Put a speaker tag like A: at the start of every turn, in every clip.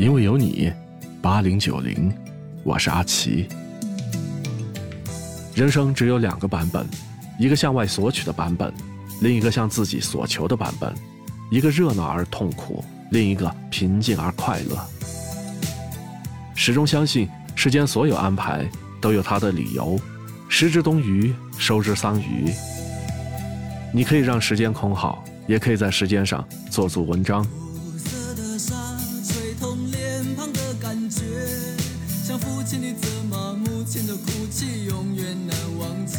A: 因为有你，八零九零，我是阿奇。人生只有两个版本，一个向外索取的版本，另一个向自己所求的版本。一个热闹而痛苦，另一个平静而快乐。始终相信世间所有安排都有它的理由。失之东隅，收之桑榆。你可以让时间空好，也可以在时间上做足文章。
B: 亲的责骂，母亲的哭泣，永远难忘记。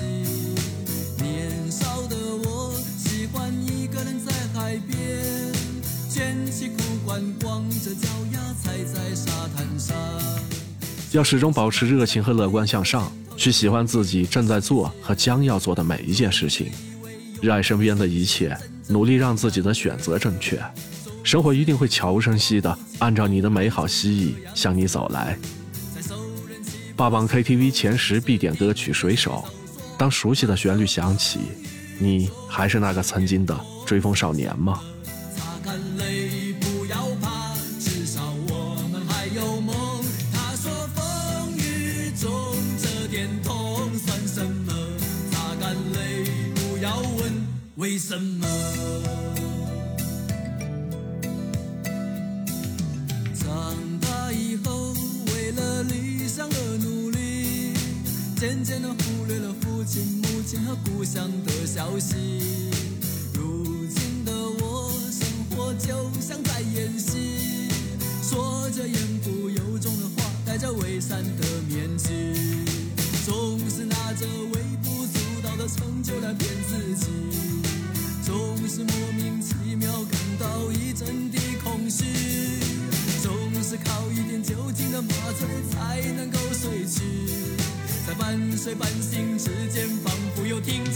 B: 年少的我，喜欢一个人在海边，卷起裤管，光着脚丫踩在沙滩上。
A: 要始终保持热情和乐观向上，去喜欢自己正在做和将要做的每一件事情，热爱身边的一切，努力让自己的选择正确，生活一定会悄无声息的按照你的美好心意向你走来。霸榜 KTV 前十必点歌曲《水手》，当熟悉的旋律响起，你还是那个曾经的追风少年吗？
B: 擦干泪，渐渐的忽略了父亲、母亲和故乡的消息。如今的我，生活就像在演戏，说着言不由衷的话，戴着伪善的面具，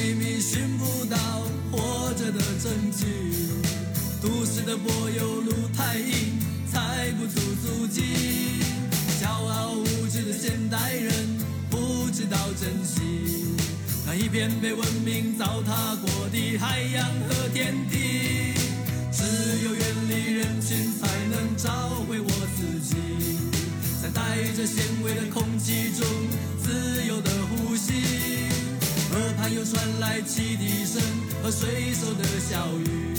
B: 秘密寻不到活着的证据，都市的柏油路太硬，踩不出足迹。骄傲无知的现代人不知道珍惜那一片被文明糟蹋过的海洋和天地。只有远离人群，才能找回我自己，在带着咸味的空气中传来汽笛声和水手的笑语，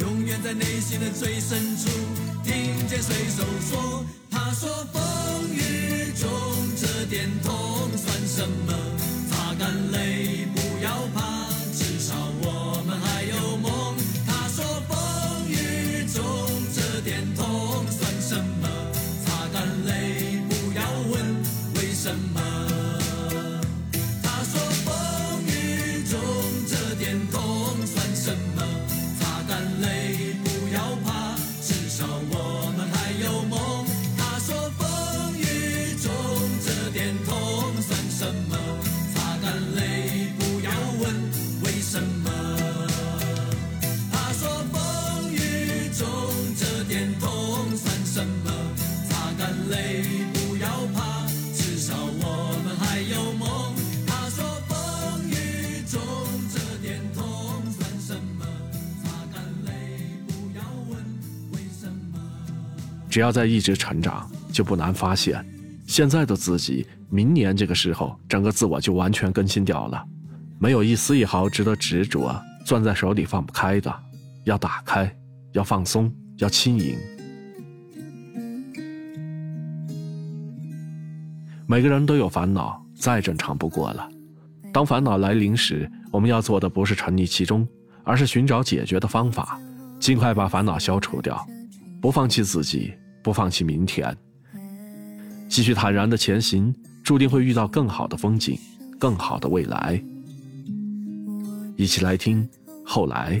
B: 永远在内心的最深处听见水手说：“他说风雨中这点痛算什么？
A: 只要在一直成长，就不难发现，现在的自己，明年这个时候，整个自我就完全更新掉了，没有一丝一毫值得执着、攥在手里放不开的，要打开，要放松，要轻盈。每个人都有烦恼，再正常不过了。当烦恼来临时，我们要做的不是沉溺其中，而是寻找解决的方法，尽快把烦恼消除掉，不放弃自己，不放弃明天，继续坦然的前行，注定会遇到更好的风景，更好的未来。一起来听，后来。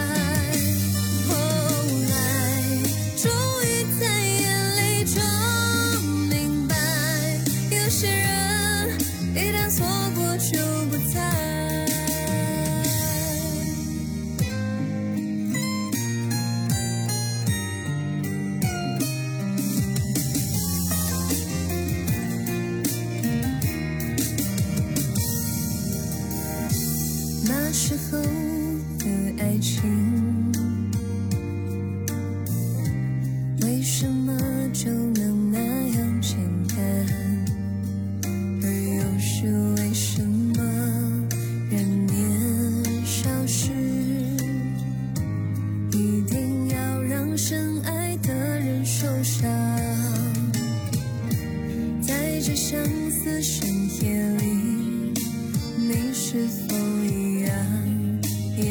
C: 情为什么就能那样简单而又是为什么人年少时一定要让深爱的人受伤。在这相思深夜里你是否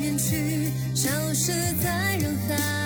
C: 远去消失在人海。